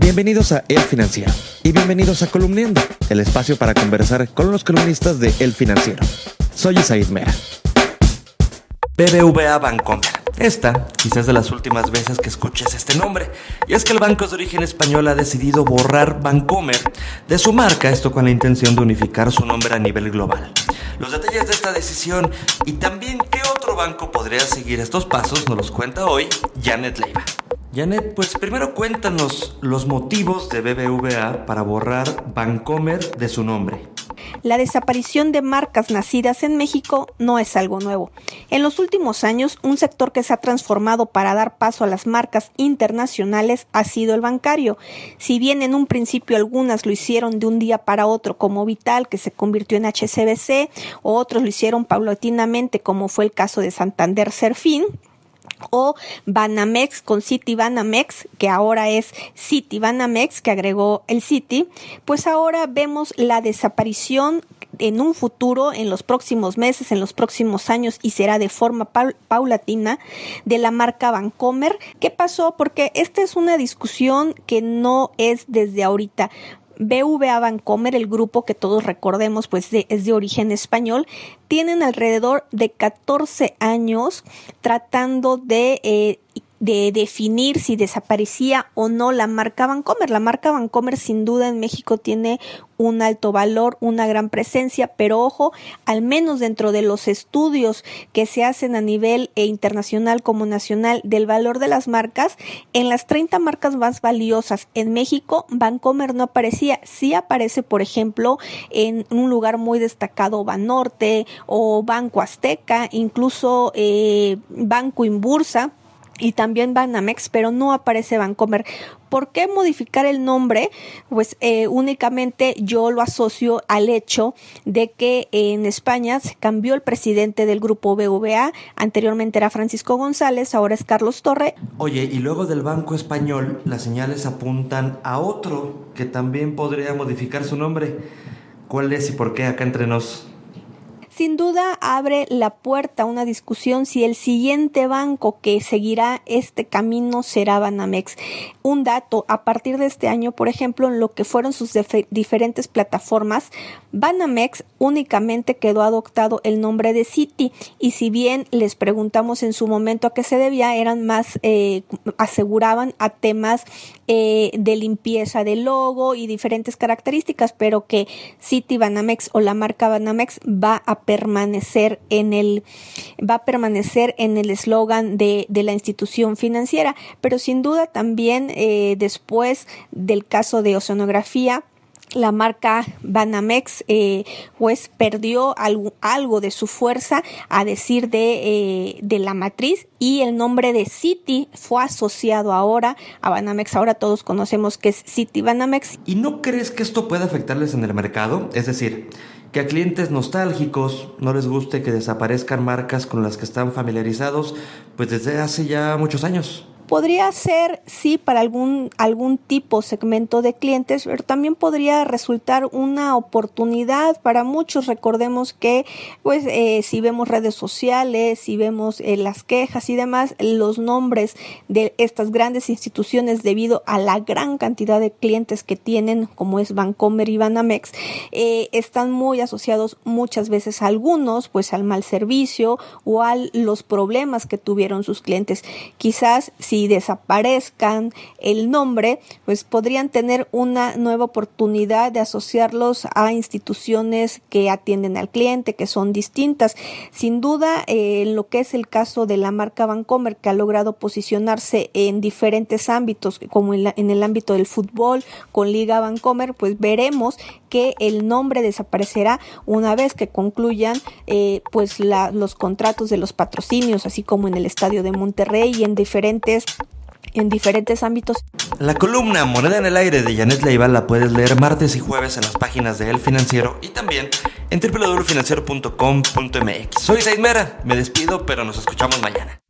Bienvenidos a El Financiero y bienvenidos a Columniendo, el espacio para conversar con los columnistas de El Financiero. Soy Isaid Mera. BBVA Bancomer. Esta quizás de las últimas veces que escuches este nombre, y es que el banco de origen español ha decidido borrar Bancomer de su marca, esto con la intención de unificar su nombre a nivel global. Los detalles de esta decisión y también qué otro banco podría seguir estos pasos nos los cuenta hoy Janet Leiva. Janet, pues primero cuéntanos los motivos de BBVA para borrar Bancomer de su nombre. La desaparición de marcas nacidas en México no es algo nuevo. En los últimos años, un sector que se ha transformado para dar paso a las marcas internacionales ha sido el bancario. Si bien en un principio algunas lo hicieron de un día para otro como Vital, que se convirtió en HCBC, o otros lo hicieron paulatinamente como fue el caso de Santander Serfín, o Banamex con City Banamex, que ahora es City Banamex, que agregó el City, pues ahora vemos la desaparición en un futuro, en los próximos meses, en los próximos años, y será de forma paulatina, de la marca Vancomer. ¿Qué pasó? Porque esta es una discusión que no es desde ahorita. BVA Vancomer, el grupo que todos recordemos, pues es de origen español, tienen alrededor de 14 años tratando de eh, de definir si desaparecía o no la marca Vancomer. La marca Vancomer sin duda en México tiene un alto valor, una gran presencia, pero ojo, al menos dentro de los estudios que se hacen a nivel e internacional como nacional del valor de las marcas, en las 30 marcas más valiosas en México, Vancomer no aparecía. Sí aparece, por ejemplo, en un lugar muy destacado Banorte o Banco Azteca, incluso eh, Banco Inbursa y también Banamex, pero no aparece Bancomer. ¿Por qué modificar el nombre? Pues eh, únicamente yo lo asocio al hecho de que en España se cambió el presidente del grupo BVA, anteriormente era Francisco González, ahora es Carlos Torre. Oye, y luego del Banco Español las señales apuntan a otro que también podría modificar su nombre. ¿Cuál es y por qué acá entre nos? Sin duda abre la puerta a una discusión si el siguiente banco que seguirá este camino será Banamex. Un dato, a partir de este año, por ejemplo, en lo que fueron sus diferentes plataformas, Banamex únicamente quedó adoptado el nombre de City y si bien les preguntamos en su momento a qué se debía, eran más, eh, aseguraban a temas eh, de limpieza del logo y diferentes características, pero que City Banamex o la marca Banamex va a permanecer en el, va a permanecer en el eslogan de, de, la institución financiera, pero sin duda también eh, después del caso de oceanografía, la marca Banamex eh, pues perdió algo, algo, de su fuerza a decir de, eh, de, la matriz y el nombre de City fue asociado ahora a Banamex. Ahora todos conocemos que es City Banamex. ¿Y no crees que esto pueda afectarles en el mercado? Es decir, que a clientes nostálgicos no les guste que desaparezcan marcas con las que están familiarizados pues desde hace ya muchos años. Podría ser, sí, para algún, algún tipo, segmento de clientes, pero también podría resultar una oportunidad para muchos. Recordemos que, pues, eh, si vemos redes sociales, si vemos eh, las quejas y demás, los nombres de estas grandes instituciones, debido a la gran cantidad de clientes que tienen, como es Bancomer y Banamex, eh, están muy asociados muchas veces a algunos, pues, al mal servicio o a los problemas que tuvieron sus clientes. Quizás si si desaparezcan el nombre, pues podrían tener una nueva oportunidad de asociarlos a instituciones que atienden al cliente, que son distintas. Sin duda, eh, en lo que es el caso de la marca Vancomer, que ha logrado posicionarse en diferentes ámbitos, como en, el ámbito del fútbol, con Liga Vancomer, pues veremos que el nombre desaparecerá una vez que concluyan eh, pues los contratos de los patrocinios, así como en el estadio de Monterrey y en diferentes en diferentes ámbitos. La columna Moneda en el Aire de Janet Leiva la puedes leer martes y jueves en las páginas de El Financiero y también en www.financiero.com.mx. Soy Zaid Mera, me despido, pero nos escuchamos mañana.